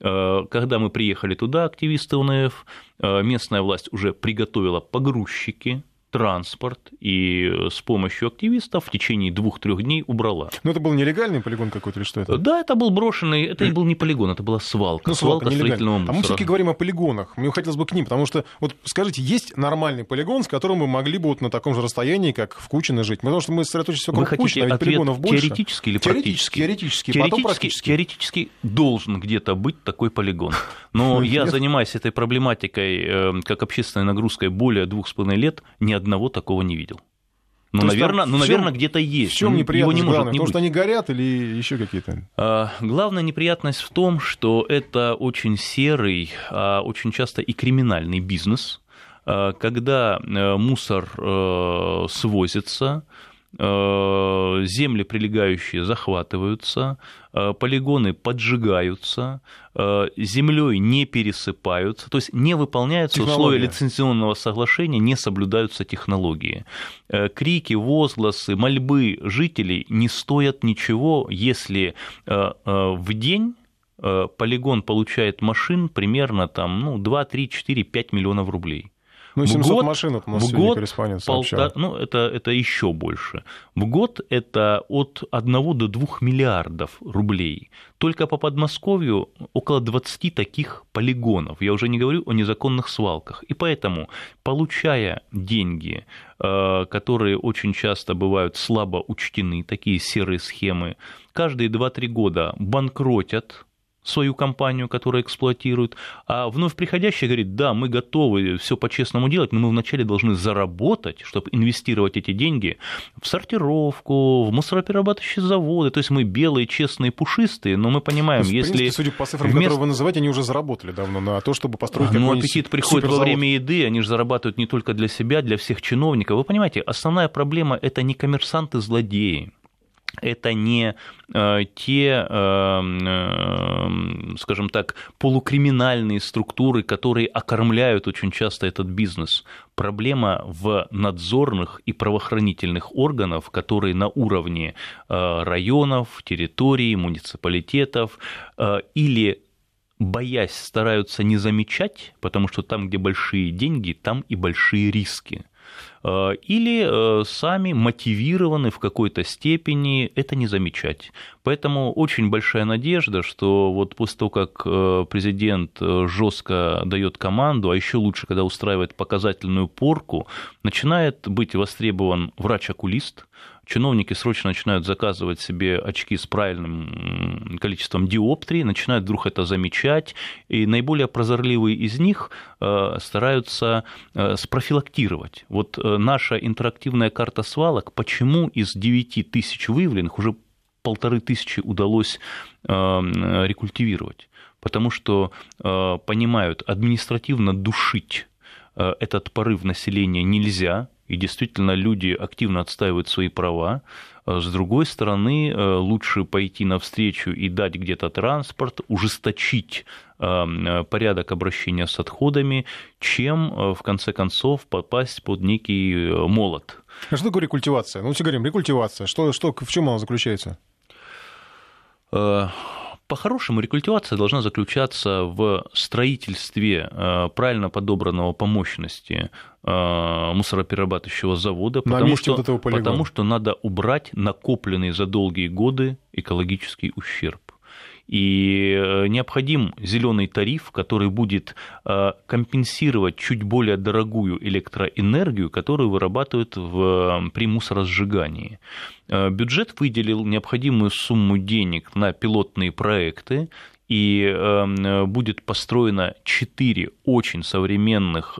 Э, когда мы приехали туда, активисты УНФ, э, местная власть уже приготовила погрузчики, транспорт и с помощью активистов в течение двух-трех дней убрала. Ну, это был нелегальный полигон какой-то или что это? Да, это был брошенный, это и был не полигон, это была свалка, ну, свалка, свалка строительного мусора. А мы все-таки говорим о полигонах. Мне хотелось бы к ним, потому что, вот скажите, есть нормальный полигон, с которым мы могли бы вот на таком же расстоянии, как в Кучино жить? Потому что мы сосредоточимся вокруг Кучино, а ведь полигонов больше. теоретически или практически? Теоретически, теоретически, потом практически. Теоретически должен где-то быть такой полигон. Но [laughs] я занимаюсь этой проблематикой э, как общественной нагрузкой более двух с половиной лет, ни одного такого не видел. Ну, наверное, ну, наверное, где-то есть. В чем неприятность Его не может не Потому быть. что они горят или еще какие-то? А, главная неприятность в том, что это очень серый, а очень часто и криминальный бизнес, а, когда э, мусор э, свозится, земли прилегающие захватываются, э, полигоны поджигаются, э, землей не пересыпаются, то есть не выполняются Технология. условия лицензионного соглашения, не соблюдаются технологии. Крики, возгласы, мольбы жителей не стоят ничего, если в день полигон получает машин примерно там, ну, 2, 3, 4, 5 миллионов рублей. Ну, 700 в год, машин у нас в год полтора, ну, это, это еще больше. В год это от 1 до 2 миллиардов рублей. Только по Подмосковью около 20 таких полигонов. Я уже не говорю о незаконных свалках. И поэтому, получая деньги, э, которые очень часто бывают слабо учтены, такие серые схемы, каждые 2-3 года банкротят свою компанию, которая эксплуатирует, а вновь приходящий говорит, да, мы готовы все по-честному делать, но мы вначале должны заработать, чтобы инвестировать эти деньги в сортировку, в мусороперерабатывающие заводы, то есть мы белые, честные, пушистые, но мы понимаем, есть, если... Принципе, судя по цифрам, вместо... которые вы называете, они уже заработали давно на то, чтобы построить Ну, аппетит приходит во время еды, они же зарабатывают не только для себя, для всех чиновников. Вы понимаете, основная проблема – это не коммерсанты-злодеи, это не э, те, э, э, скажем так, полукриминальные структуры, которые окормляют очень часто этот бизнес. Проблема в надзорных и правоохранительных органах, которые на уровне районов, территорий, муниципалитетов или боясь, стараются не замечать, потому что там, где большие деньги, там и большие риски. Э, или э, сами мотивированы в какой-то степени это не замечать. Поэтому очень большая надежда, что вот после того, как э, президент жестко дает команду, а еще лучше, когда устраивает показательную порку, начинает быть востребован врач-окулист, чиновники срочно начинают заказывать себе очки с правильным количеством диоптрий, начинают вдруг это замечать, и наиболее прозорливые из них э, стараются э, спрофилактировать. Вот э, наша интерактивная карта свалок, почему из 9 тысяч выявленных уже полторы тысячи удалось рекультивировать? Потому что понимают, административно душить этот порыв населения нельзя, и действительно люди активно отстаивают свои права. А с другой стороны, э, лучше пойти навстречу и дать где-то транспорт, ужесточить э, порядок обращения с отходами, чем, э, в конце концов, попасть под некий молот. А что такое рекультивация? Ну, все говорим, рекультивация. Что, что, в чем она заключается? По-хорошему, рекультивация должна заключаться в строительстве э, правильно подобранного по мощности э, мусороперерабатывающего завода, потому что, вот потому что надо убрать накопленный за долгие годы экологический ущерб. И э, необходим зеленый тариф, который будет э, компенсировать чуть более дорогую электроэнергию, которую вырабатывают в, при мусоросжигании. Э, бюджет выделил необходимую сумму денег на пилотные проекты, и будет построено четыре очень современных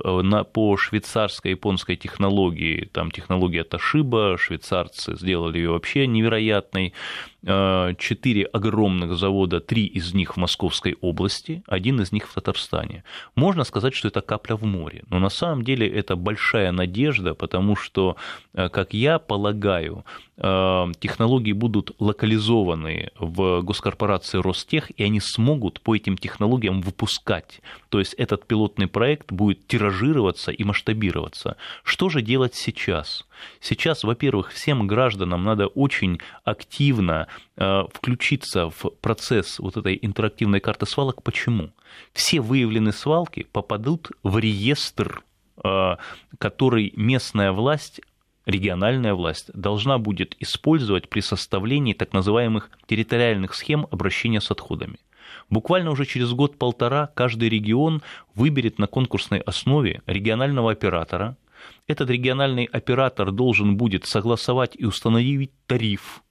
по швейцарско-японской технологии, там технология Тошиба, швейцарцы сделали ее вообще невероятной, четыре огромных завода, три из них в Московской области, один из них в Татарстане. Можно сказать, что это капля в море, но на самом деле это большая надежда, потому что, как я полагаю, технологии будут локализованы в госкорпорации Ростех, и они смогут по этим технологиям выпускать. То есть этот пилотный проект будет тиражироваться и масштабироваться. Что же делать сейчас? Сейчас, во-первых, всем гражданам надо очень активно э, включиться в процесс вот этой интерактивной карты свалок. Почему? Все выявленные свалки попадут в реестр, э, который местная власть региональная власть должна будет использовать при составлении так называемых территориальных схем обращения с отходами. Буквально уже через год-полтора каждый регион выберет на конкурсной основе регионального оператора. Этот региональный оператор должен будет согласовать и установить тариф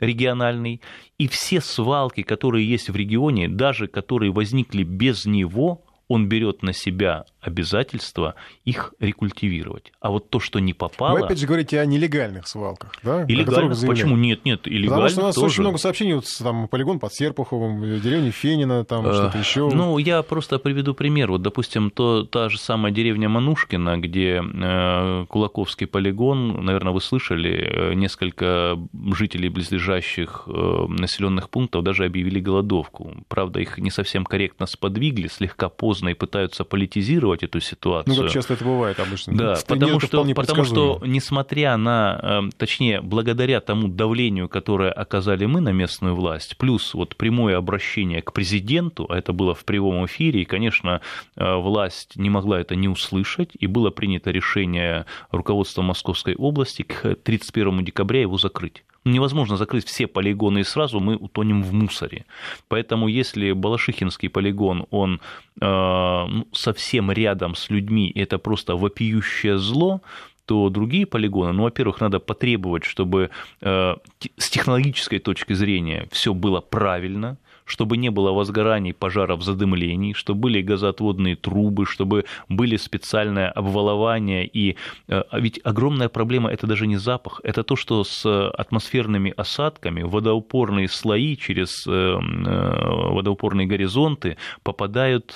региональный, и все свалки, которые есть в регионе, даже которые возникли без него, он берет на себя обязательство их рекультивировать. А вот то, что не попало... Вы опять же говорите о нелегальных свалках, да? Илlegальных? Почему нет? Нет, илlegальных Потому что у нас тоже. очень много сообщений, вот, там, полигон под Серпуховым, деревня Фенина, там э, что-то еще. Ну, я просто приведу пример. Вот, допустим, то, та же самая деревня Манушкина, где э, Кулаковский полигон, наверное, вы слышали, э, несколько жителей близлежащих э, населенных пунктов даже объявили голодовку. Правда, их не совсем корректно сподвигли, слегка поздно и пытаются политизировать комментировать эту ситуацию. Ну, как часто это бывает обычно. Да, потому что, потому что, несмотря на, эм, точнее, благодаря тому давлению, которое оказали мы на местную власть, плюс вот прямое обращение к президенту, а это было в прямом эфире, и, конечно, э, власть не могла это не услышать, и было принято решение руководства Московской области к 31 декабря его закрыть невозможно закрыть все полигоны и сразу мы утонем в мусоре. Поэтому если Балашихинский полигон, он э, ну, совсем рядом с людьми, и это просто вопиющее зло, то другие полигоны, ну, во-первых, надо потребовать, чтобы э, с технологической точки зрения все было правильно, чтобы не было возгораний, пожаров, задымлений, чтобы были газоотводные трубы, чтобы были специальное обвалование. И э, а ведь огромная проблема – это даже не запах, это то, что с атмосферными осадками водоупорные слои через э, э, водоупорные горизонты попадают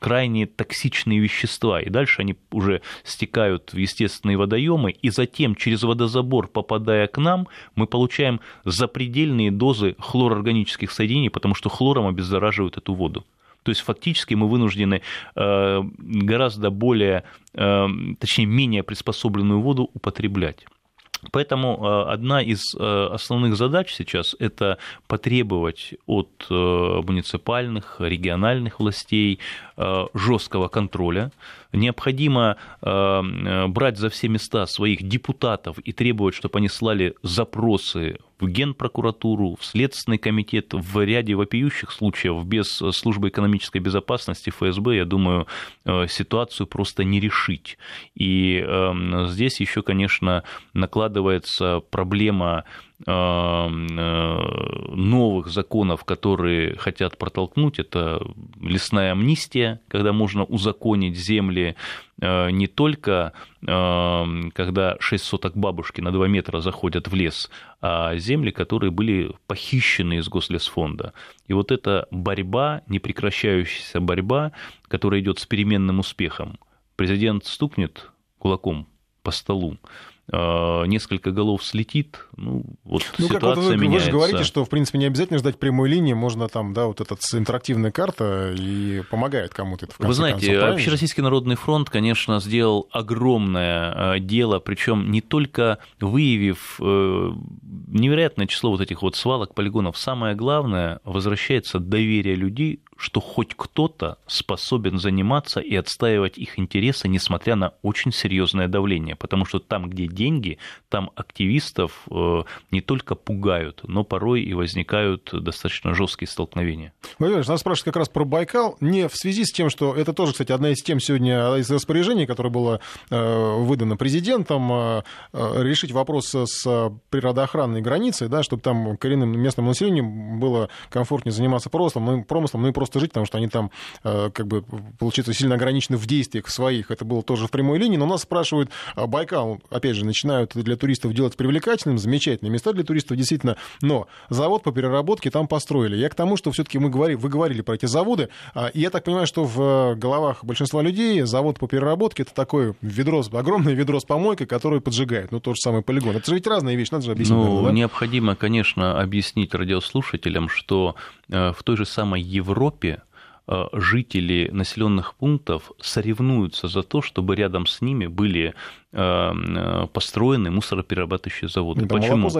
крайне токсичные вещества, и дальше они уже стекают в естественные водоемы, и затем через водозабор, попадая к нам, мы получаем запредельные дозы хлорорганических соединений, потому что хлором обеззараживают эту воду. То есть фактически мы вынуждены э, гораздо более, э, точнее, менее приспособленную воду употреблять. Поэтому э, одна из основных задач сейчас – это потребовать от муниципальных, региональных властей жесткого контроля необходимо э, брать за все места своих депутатов и требовать, чтобы они слали запросы в Генпрокуратуру, в Следственный комитет, в ряде вопиющих случаев без службы экономической безопасности ФСБ, я думаю, э, ситуацию просто не решить. И эм, здесь еще, конечно, накладывается проблема э, новых законов, которые хотят протолкнуть, это лесная амнистия, когда можно узаконить земли Э, не только э, когда 6 соток бабушки на 2 метра заходят в лес, а земли, которые были похищены из Гослесфонда. И вот эта борьба, непрекращающаяся борьба, которая идет с переменным успехом. Президент стукнет кулаком по столу, Э, несколько голов слетит, ну, вот ну, ситуация как вот вы, меняется. Вы же говорите, что, в принципе, не обязательно ждать прямой линии, можно там, да, вот эта интерактивная карта и помогает кому-то это в Вы знаете, концов, Общероссийский народный фронт, конечно, сделал огромное э, дело, причем не только выявив э, невероятное число вот этих вот свалок, полигонов, самое главное, возвращается доверие людей, что хоть кто-то способен заниматься и отстаивать их интересы, несмотря на очень серьезное давление. Потому что там, где деньги, там активистов э, не только пугают, но порой и возникают достаточно жесткие столкновения. Владимир нас спрашивают как раз про Байкал, не в связи с тем, что это тоже, кстати, одна из тем сегодня, из распоряжений, которое было э, выдано президентом, э, решить вопрос с природоохранной границей, да, чтобы там коренным местным населением было комфортнее заниматься промыслом, ну, промыслом, ну и просто просто жить, потому что они там, э, как бы, получается, сильно ограничены в действиях своих. Это было тоже в прямой линии. Но нас спрашивают, а Байкал, опять же, начинают для туристов делать привлекательным, замечательные места для туристов, действительно. Но завод по переработке там построили. Я к тому, что все-таки мы говорили, вы говорили про эти заводы, а, и я так понимаю, что в головах большинства людей завод по переработке это такое ведро, огромное ведро с помойкой, которое поджигает. Ну, тот же самый полигон. Это же ведь разные вещи, надо же объяснить. Ну, наверное, да? необходимо, конечно, объяснить радиослушателям, что э, в той же самой Европе э, жители населенных пунктов соревнуются за то, чтобы рядом с ними были э, построены мусороперерабатывающие заводы. Они там Почему?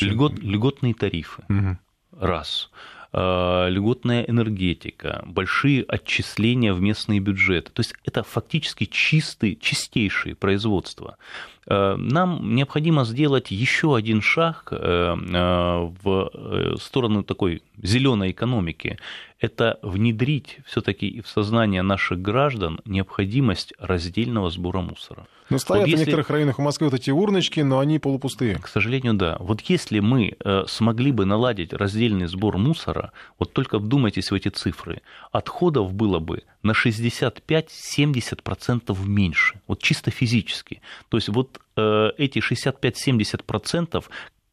Льгот, льготные тарифы. Мгм. Раз. Э, Льготная энергетика, большие отчисления в местные бюджеты. То есть это фактически чистые, чистейшие производства. Э, Нам необходимо сделать еще один шаг э, э, в сторону такой зеленой экономики. Это внедрить все-таки в сознание наших граждан необходимость раздельного сбора мусора. Ну, стоят Вот в если- некоторых районах Москвы вот эти урночки, но они полупустые. К сожалению, да. Вот если мы смогли бы наладить раздельный сбор мусора, вот только вдумайтесь в эти цифры, отходов было бы на 65-70% меньше, вот чисто физически. То есть вот э, эти 65-70%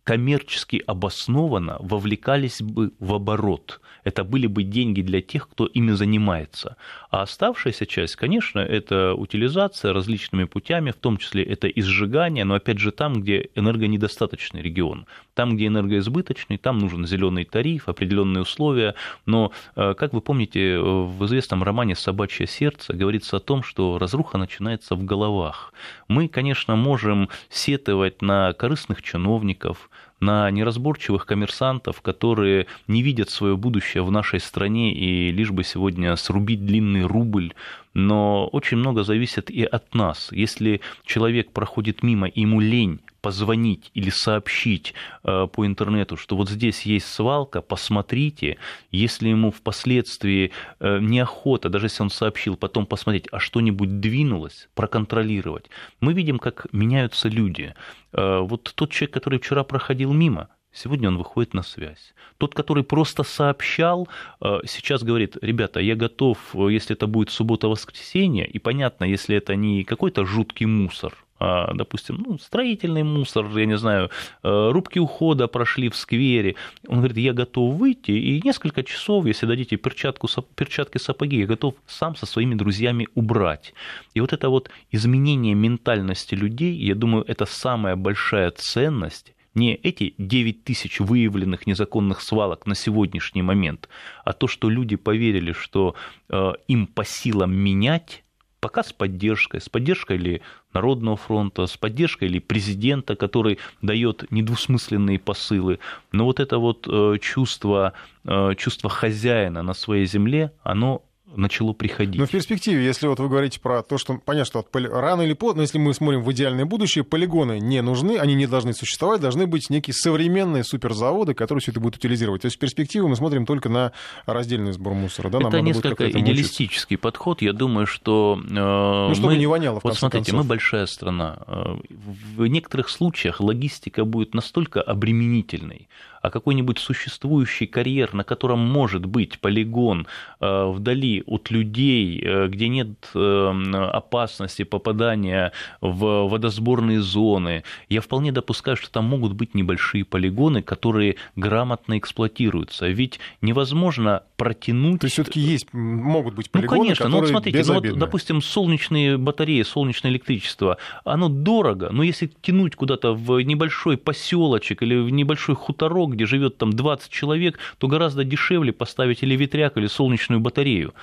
коммерчески обоснованно вовлекались бы в оборот. Это были бы деньги для тех, кто ими занимается. А оставшаяся часть, конечно, это утилизация различными путями, в том числе это и сжигание, но опять же там, где энергонедостаточный регион. Там, где энергоизбыточный, там нужен зеленый тариф, определенные условия. Но, э, как вы помните, в известном романе «Собачье сердце» говорится о том, что разруха начинается в головах. Мы, конечно, можем сетовать на корыстных чиновников, на неразборчивых коммерсантов, которые не видят свое будущее в нашей стране и лишь бы сегодня срубить длинный рубль. Но очень много зависит и от нас. Если человек проходит мимо, и ему лень позвонить или сообщить э, по интернету, что вот здесь есть свалка, посмотрите, если ему впоследствии э, неохота, даже если он сообщил, потом посмотреть, а что-нибудь двинулось, проконтролировать. Мы видим, как меняются люди. Э, вот тот человек, который вчера проходил мимо, Сегодня он выходит на связь. Тот, который просто сообщал, сейчас говорит, ребята, я готов, если это будет суббота-воскресенье, и понятно, если это не какой-то жуткий мусор, допустим, ну, строительный мусор, я не знаю, э, рубки ухода прошли в сквере. Он говорит, я готов выйти, и несколько часов, если дадите перчатку, перчатки, сапоги, я готов сам со своими друзьями убрать. И вот это вот изменение ментальности людей, я думаю, это самая большая ценность, не эти 9 тысяч выявленных незаконных свалок на сегодняшний момент, а то, что люди поверили, что э, им по силам менять, пока с поддержкой, с поддержкой ли Народного фронта, с поддержкой ли президента, который дает недвусмысленные посылы. Но вот это вот э, чувство, э, чувство хозяина на своей земле, оно начало приходить. Но в перспективе, если вот вы говорите про то, что понятно, что от поли- рано или поздно, если мы смотрим в идеальное будущее, полигоны не нужны, они не должны существовать, должны быть некие современные суперзаводы, которые все это будут утилизировать. То есть в перспективе мы смотрим только на раздельный сбор мусора. Да? Нам это несколько этому учиться. идеалистический подход. Я думаю, что... э, Ну, чтобы мы- не воняло, в Вот конце смотрите, концов. мы большая страна. Э, В некоторых случаях логистика будет настолько обременительной, а какой-нибудь существующий карьер, на котором может быть полигон э, вдали от людей, э, где нет э, опасности попадания в водосборные зоны, я вполне допускаю, что там могут быть небольшие полигоны, которые грамотно эксплуатируются. Ведь невозможно протянуть... То есть все-таки есть, могут быть Ну, полигоны, конечно, ну вот которые смотрите, ну вот, допустим, солнечные батареи, солнечное электричество, оно дорого, но если тянуть куда-то в небольшой поселочек или в небольшой хуторок, где живет там 20 человек, то гораздо дешевле поставить или ветряк, или солнечную батарею.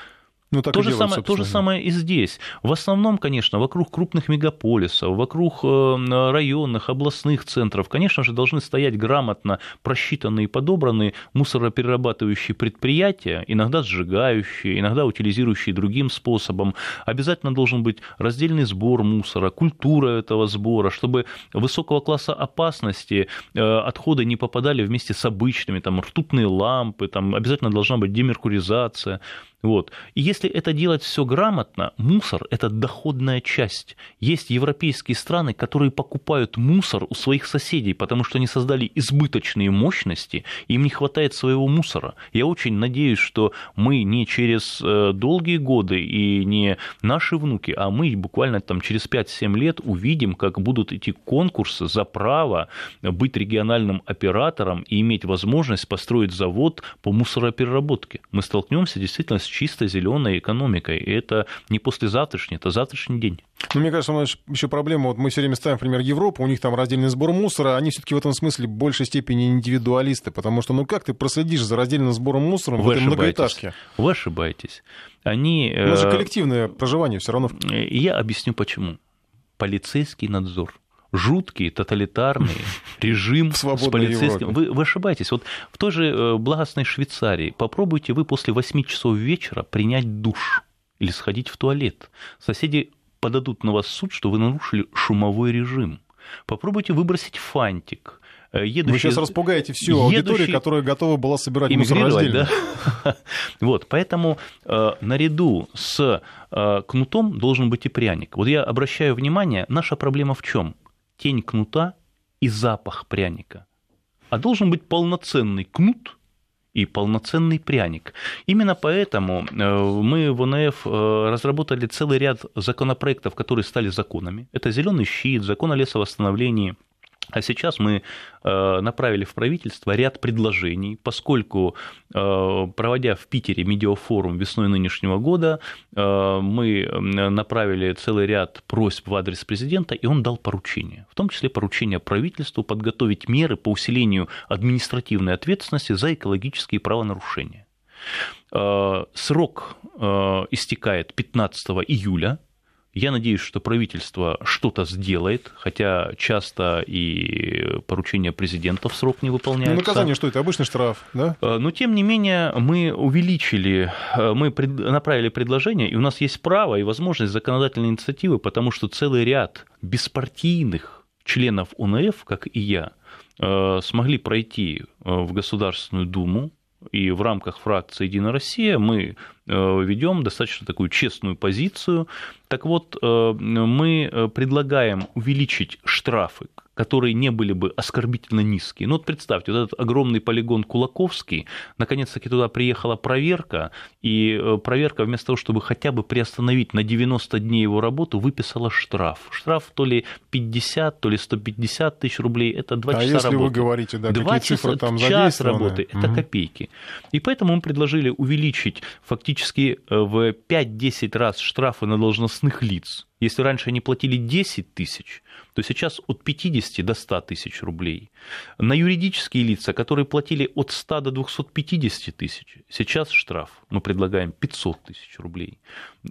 Ну, так то, же делают, самое, то же самое и здесь. В основном, конечно, вокруг крупных мегаполисов, вокруг э, районных, областных центров, конечно же, должны стоять грамотно просчитанные и подобранные мусороперерабатывающие предприятия, иногда сжигающие, иногда утилизирующие другим способом. Обязательно должен быть раздельный сбор мусора, культура этого сбора, чтобы высокого класса опасности э, отходы не попадали вместе с обычными, там, ртутные лампы, там, обязательно должна быть демеркуризация. Вот. И если это делать все грамотно, мусор – это доходная часть. Есть европейские страны, которые покупают мусор у своих соседей, потому что они создали избыточные мощности, им не хватает своего мусора. Я очень надеюсь, что мы не через э, долгие годы и не наши внуки, а мы буквально там через 5-7 лет увидим, как будут идти конкурсы за право быть региональным оператором и иметь возможность построить завод по мусоропереработке. Мы столкнемся действительно с чисто зеленой экономикой. И это не послезавтрашний, это завтрашний день. Ну, мне кажется, у нас еще проблема, вот мы все время ставим, например, Европу, у них там раздельный сбор мусора, они все-таки в этом смысле в большей степени индивидуалисты, потому что, ну как ты проследишь за раздельным сбором мусора в этой многоэтажке? Вы ошибаетесь. Они... У нас же э, коллективное проживание все равно. Я объясню почему. Полицейский надзор жуткий, тоталитарный [laughs] режим с полицейским. Вы, вы ошибаетесь. Вот в той же э, благостной Швейцарии попробуйте вы после 8 часов вечера принять душ или сходить в туалет. Соседи подадут на вас суд, что вы нарушили шумовой режим. Попробуйте выбросить фантик. Едущие... Вы сейчас распугаете всю аудиторию, едущие... которая готова была собирать мусор раздельно. Да? [laughs] вот, поэтому э, наряду с э, кнутом должен быть и пряник. Вот я обращаю внимание, наша проблема в чем? Тень кнута и запах пряника. А должен быть полноценный кнут и полноценный пряник. Именно поэтому э, мы в ОНФ э, разработали целый ряд законопроектов, которые стали законами. Это зеленый щит, закон о лесовосстановлении, а сейчас мы э, направили в правительство ряд предложений, поскольку, э, проводя в Питере медиафорум весной нынешнего года, э, мы направили целый ряд просьб в адрес президента, и он дал поручение, в том числе поручение правительству подготовить меры по усилению административной ответственности за экологические правонарушения. Срок истекает 15 июля я надеюсь, что правительство что-то сделает, хотя часто и поручения президента в срок не выполняются. Ну, наказание что это? Обычный штраф, да? Э, но, тем не менее, мы увеличили, э, мы направили предложение, и у нас есть право и возможность законодательной инициативы, потому что целый ряд беспартийных членов ОНФ, как и я, э, смогли пройти в Государственную Думу, и в рамках фракции «Единая Россия» мы ведем достаточно такую честную позицию. Так вот, э, мы предлагаем увеличить штрафы которые не были бы оскорбительно низкие. Ну вот представьте, вот этот огромный полигон Кулаковский, наконец-таки туда приехала проверка, и э, проверка вместо того, чтобы хотя бы приостановить на 90 дней его работу, выписала штраф. Штраф то ли 50, то ли 150 тысяч рублей, это 2 а часа если работы. вы говорите, да, 2 какие часа, цифры там час работы, угу. это копейки. И поэтому мы предложили увеличить фактически э, в 5-10 раз штрафы на должностных лиц. Если раньше они платили 10 тысяч, то сейчас от 50 до 100 тысяч рублей. На юридические лица, которые платили от 100 до 250 тысяч, сейчас штраф мы предлагаем 500 тысяч рублей.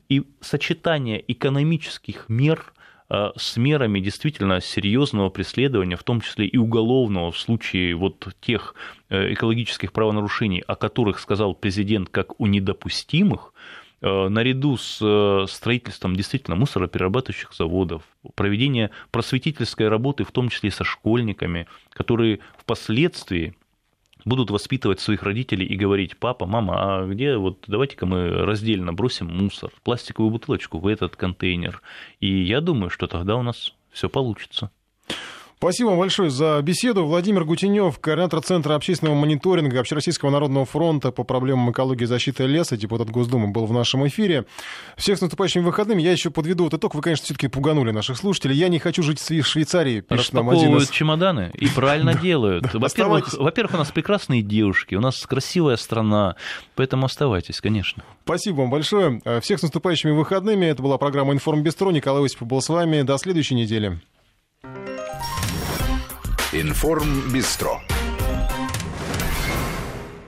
И сочетание экономических мер э, с мерами действительно серьезного преследования, в том числе и уголовного в случае вот тех э, экологических правонарушений, о которых сказал президент как о недопустимых, наряду с э, строительством действительно мусороперерабатывающих заводов, проведение просветительской работы, в том числе со школьниками, которые впоследствии будут воспитывать своих родителей и говорить, папа, мама, а где, вот давайте-ка мы раздельно бросим мусор, пластиковую бутылочку в этот контейнер. И я думаю, что тогда у нас все получится. Спасибо вам большое за беседу. Владимир Гутенев, координатор Центра общественного мониторинга Общероссийского народного фронта по проблемам экологии и защиты леса, депутат Госдумы, был в нашем эфире. Всех с наступающими выходными. Я еще подведу вот итог. Вы, конечно, все-таки пуганули наших слушателей. Я не хочу жить в Швейцарии, пишет нам один из... чемоданы и правильно [laughs] делают. Во-первых, во-первых, у нас прекрасные девушки, у нас красивая страна, поэтому оставайтесь, конечно. Спасибо вам большое. Всех с наступающими выходными. Это была программа «Информ Бестро». Николай Осипов был с вами. До следующей недели. Информ Бистро.